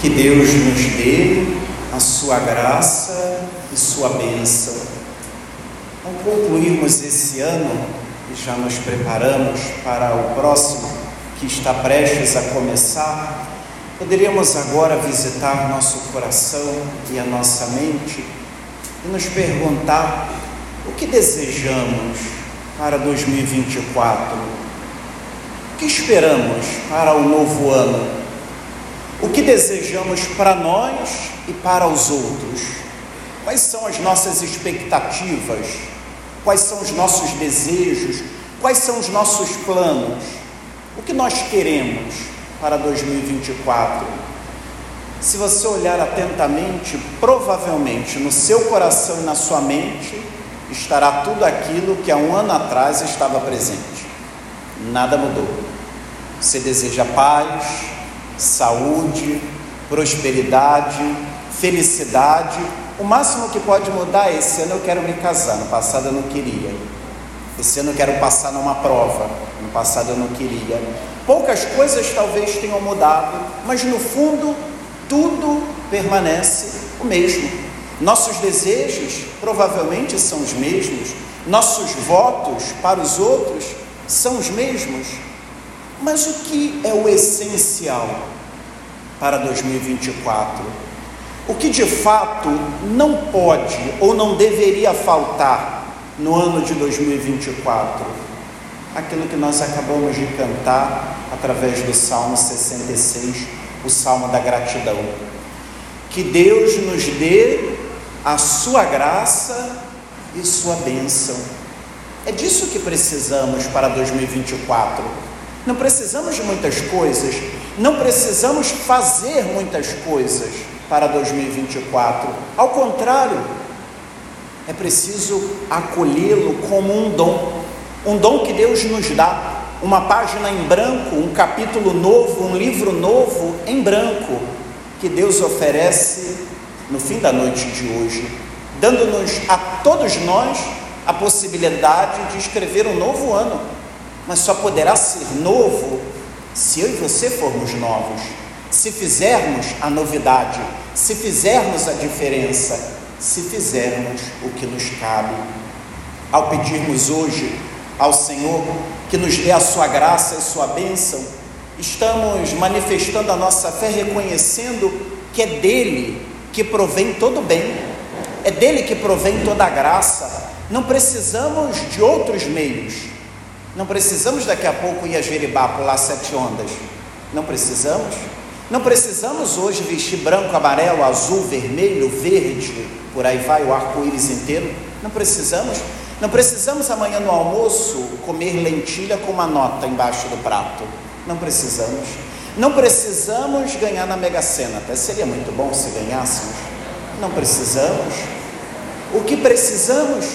Que Deus nos dê a sua graça e sua bênção. Ao concluirmos esse ano e já nos preparamos para o próximo que está prestes a começar, poderíamos agora visitar nosso coração e a nossa mente e nos perguntar o que desejamos para 2024? O que esperamos para o novo ano? O que desejamos para nós e para os outros. Quais são as nossas expectativas? Quais são os nossos desejos? Quais são os nossos planos? O que nós queremos para 2024? Se você olhar atentamente, provavelmente no seu coração e na sua mente estará tudo aquilo que há um ano atrás estava presente. Nada mudou. Você deseja paz, saúde, prosperidade, felicidade. O máximo que pode mudar é esse ano eu quero me casar, no passado eu não queria. Esse ano eu quero passar numa prova, no passado eu não queria. Poucas coisas talvez tenham mudado, mas no fundo tudo permanece o mesmo. Nossos desejos provavelmente são os mesmos, nossos votos para os outros são os mesmos. Mas o que é o essencial para 2024? O que de fato não pode ou não deveria faltar no ano de 2024? Aquilo que nós acabamos de cantar através do Salmo 66, o Salmo da gratidão. Que Deus nos dê a sua graça e sua bênção. É disso que precisamos para 2024 não precisamos de muitas coisas, não precisamos fazer muitas coisas para 2024. Ao contrário, é preciso acolhê-lo como um dom, um dom que Deus nos dá, uma página em branco, um capítulo novo, um livro novo em branco, que Deus oferece no fim da noite de hoje, dando-nos a todos nós a possibilidade de escrever um novo ano mas só poderá ser novo se eu e você formos novos, se fizermos a novidade, se fizermos a diferença, se fizermos o que nos cabe. Ao pedirmos hoje ao Senhor que nos dê a sua graça e sua bênção, estamos manifestando a nossa fé, reconhecendo que é dele que provém todo bem, é dele que provém toda a graça. Não precisamos de outros meios, não precisamos daqui a pouco ir a Jeribá pular sete ondas. Não precisamos. Não precisamos hoje vestir branco, amarelo, azul, vermelho, verde, por aí vai o arco-íris inteiro. Não precisamos. Não precisamos amanhã no almoço comer lentilha com uma nota embaixo do prato. Não precisamos. Não precisamos ganhar na Mega Sena. Até seria muito bom se ganhássemos. Não precisamos. O que precisamos?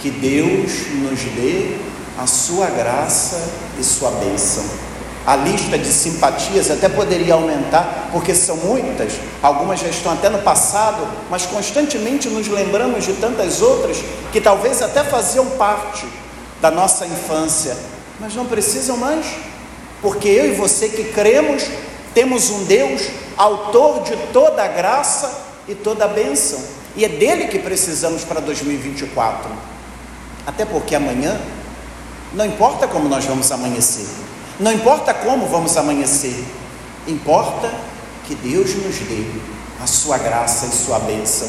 Que Deus nos dê a sua graça e sua bênção. A lista de simpatias até poderia aumentar, porque são muitas, algumas já estão até no passado, mas constantemente nos lembramos de tantas outras que talvez até faziam parte da nossa infância, mas não precisam mais, porque eu e você que cremos, temos um Deus, autor de toda a graça e toda a bênção, e é dele que precisamos para 2024. Até porque amanhã não importa como nós vamos amanhecer, não importa como vamos amanhecer, importa que Deus nos dê a sua graça e sua bênção.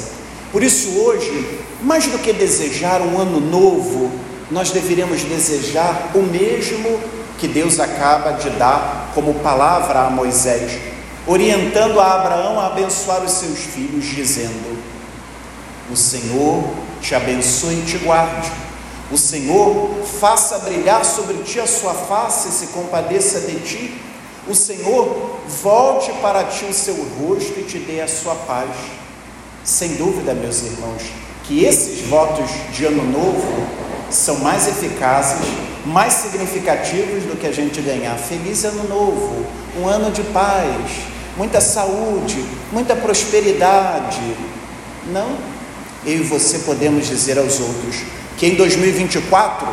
Por isso, hoje, mais do que desejar um ano novo, nós deveríamos desejar o mesmo que Deus acaba de dar como palavra a Moisés, orientando a Abraão a abençoar os seus filhos, dizendo: O Senhor te abençoe e te guarde. O Senhor faça brilhar sobre ti a sua face e se compadeça de ti. O Senhor volte para ti o seu rosto e te dê a sua paz. Sem dúvida, meus irmãos, que esses votos de ano novo são mais eficazes, mais significativos do que a gente ganhar. Feliz ano novo, um ano de paz, muita saúde, muita prosperidade. Não, eu e você podemos dizer aos outros: que em 2024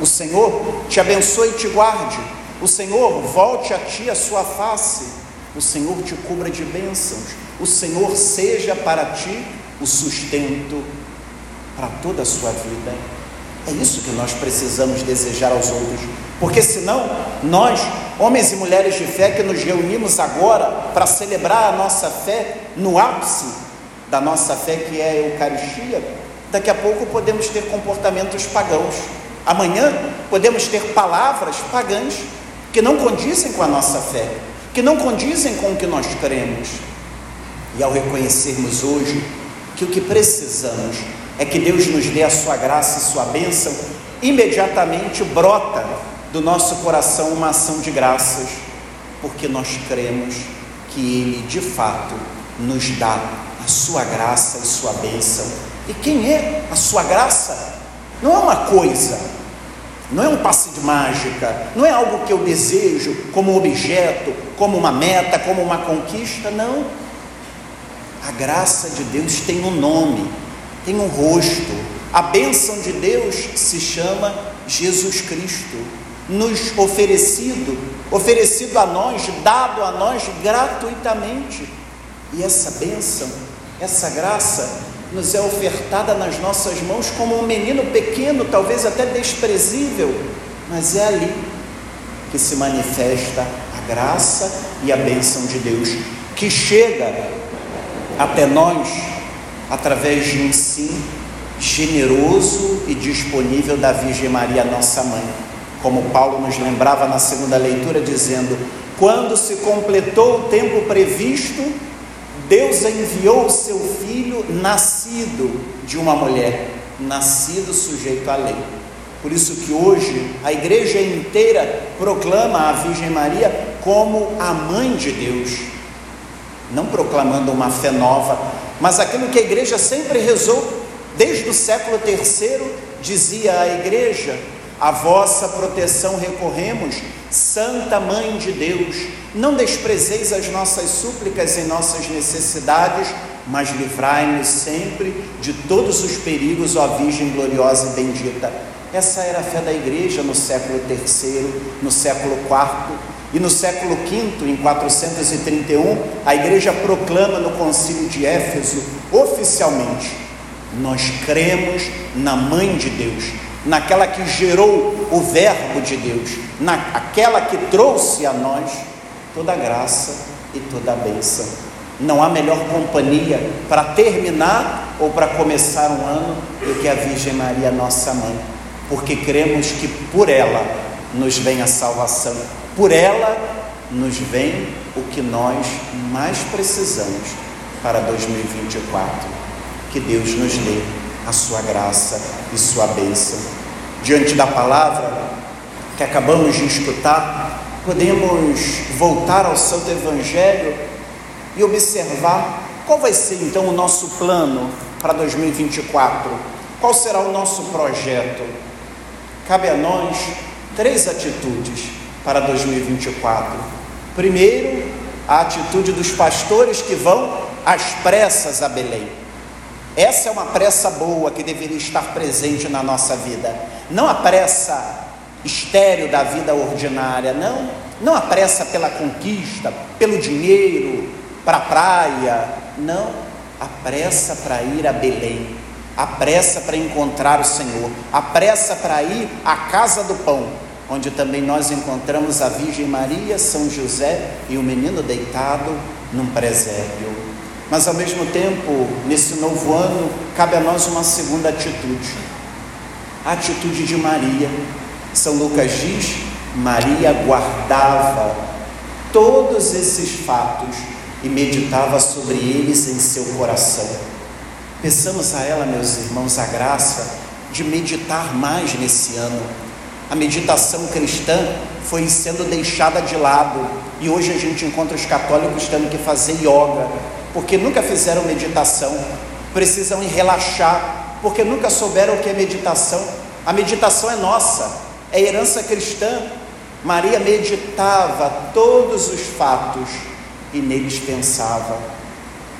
o Senhor te abençoe e te guarde, o Senhor volte a ti a sua face. O Senhor te cubra de bênçãos, o Senhor seja para ti o sustento para toda a sua vida. É isso que nós precisamos desejar aos outros, porque senão nós, homens e mulheres de fé que nos reunimos agora para celebrar a nossa fé no ápice da nossa fé, que é a Eucaristia, daqui a pouco podemos ter comportamentos pagãos. Amanhã podemos ter palavras pagãs que não condizem com a nossa fé, que não condizem com o que nós cremos. E ao reconhecermos hoje que o que precisamos é que Deus nos dê a sua graça e sua bênção, imediatamente brota do nosso coração uma ação de graças, porque nós cremos que Ele de fato nos dá a sua graça e sua bênção. E quem é a sua graça? Não é uma coisa, não é um passe de mágica, não é algo que eu desejo como objeto, como uma meta, como uma conquista, não. A graça de Deus tem um nome, tem um rosto. A bênção de Deus se chama Jesus Cristo, nos oferecido, oferecido a nós, dado a nós gratuitamente. E essa bênção, essa graça, nos é ofertada nas nossas mãos como um menino pequeno, talvez até desprezível, mas é ali que se manifesta a graça e a bênção de Deus, que chega até nós através de um sim generoso e disponível da Virgem Maria, nossa mãe. Como Paulo nos lembrava na segunda leitura, dizendo: Quando se completou o tempo previsto, Deus enviou o seu filho, nascido de uma mulher, nascido sujeito à lei. Por isso que hoje a igreja inteira proclama a Virgem Maria como a mãe de Deus, não proclamando uma fé nova, mas aquilo que a igreja sempre rezou desde o século III, dizia a igreja: a vossa proteção recorremos, Santa Mãe de Deus, não desprezeis as nossas súplicas em nossas necessidades, mas livrai-nos sempre de todos os perigos, ó Virgem gloriosa e bendita. Essa era a fé da igreja no século III, no século IV e no século V, em 431, a igreja proclama no concílio de Éfeso, oficialmente, nós cremos na Mãe de Deus, naquela que gerou o Verbo de Deus, naquela que trouxe a nós toda a graça e toda a bênção. Não há melhor companhia para terminar ou para começar um ano do que a Virgem Maria, nossa mãe, porque cremos que por ela nos vem a salvação por ela nos vem o que nós mais precisamos para 2024. Que Deus nos dê a sua graça e sua bênção. Diante da palavra que acabamos de escutar, podemos voltar ao Santo Evangelho e observar qual vai ser então o nosso plano para 2024. Qual será o nosso projeto? Cabe a nós três atitudes para 2024. Primeiro, a atitude dos pastores que vão às pressas a Belém. Essa é uma pressa boa que deveria estar presente na nossa vida. Não a pressa estéreo da vida ordinária, não. Não a pressa pela conquista, pelo dinheiro, para a praia. Não. A pressa para ir a Belém. A pressa para encontrar o Senhor. A pressa para ir à casa do pão onde também nós encontramos a Virgem Maria, São José e o menino deitado num presépio. Mas ao mesmo tempo, nesse novo ano, cabe a nós uma segunda atitude, a atitude de Maria. São Lucas diz: Maria guardava todos esses fatos e meditava sobre eles em seu coração. Peçamos a ela, meus irmãos, a graça de meditar mais nesse ano a meditação cristã foi sendo deixada de lado e hoje a gente encontra os católicos tendo que fazer yoga, porque nunca fizeram meditação, precisam relaxar, porque nunca souberam o que é meditação. A meditação é nossa, é herança cristã. Maria meditava todos os fatos e neles pensava.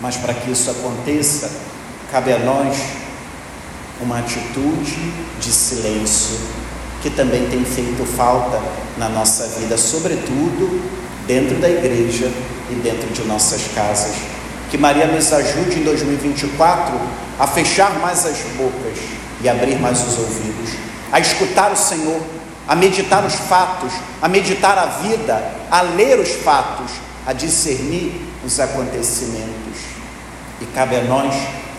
Mas para que isso aconteça, cabe a nós uma atitude de silêncio que também tem feito falta na nossa vida, sobretudo dentro da igreja e dentro de nossas casas. Que Maria nos ajude em 2024 a fechar mais as bocas e abrir mais os ouvidos, a escutar o Senhor, a meditar os fatos, a meditar a vida, a ler os fatos, a discernir os acontecimentos. E cabe a nós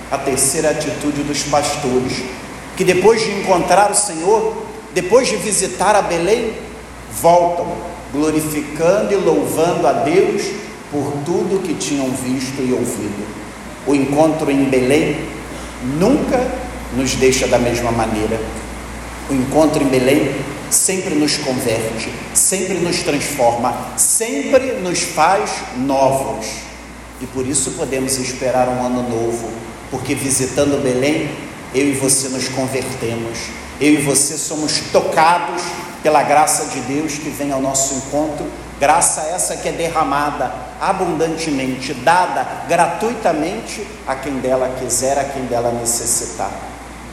a terceira atitude dos pastores, que depois de encontrar o Senhor, depois de visitar a Belém, voltam glorificando e louvando a Deus por tudo que tinham visto e ouvido. O encontro em Belém nunca nos deixa da mesma maneira. O encontro em Belém sempre nos converte, sempre nos transforma, sempre nos faz novos. E por isso podemos esperar um ano novo, porque visitando Belém, eu e você nos convertemos, eu e você somos tocados pela graça de Deus que vem ao nosso encontro, graça essa que é derramada abundantemente, dada gratuitamente a quem dela quiser, a quem dela necessitar.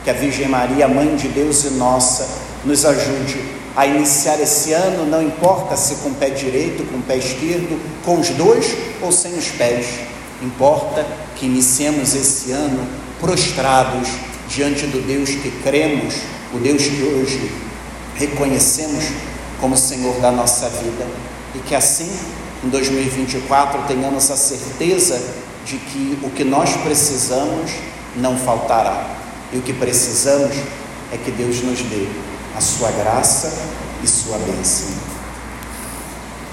Que a Virgem Maria, Mãe de Deus e nossa, nos ajude a iniciar esse ano, não importa se com o pé direito, com o pé esquerdo, com os dois ou sem os pés, importa que iniciemos esse ano prostrados diante do Deus que cremos, o Deus que hoje reconhecemos como Senhor da nossa vida e que assim em 2024 tenhamos a certeza de que o que nós precisamos não faltará e o que precisamos é que Deus nos dê a sua graça e sua bênção.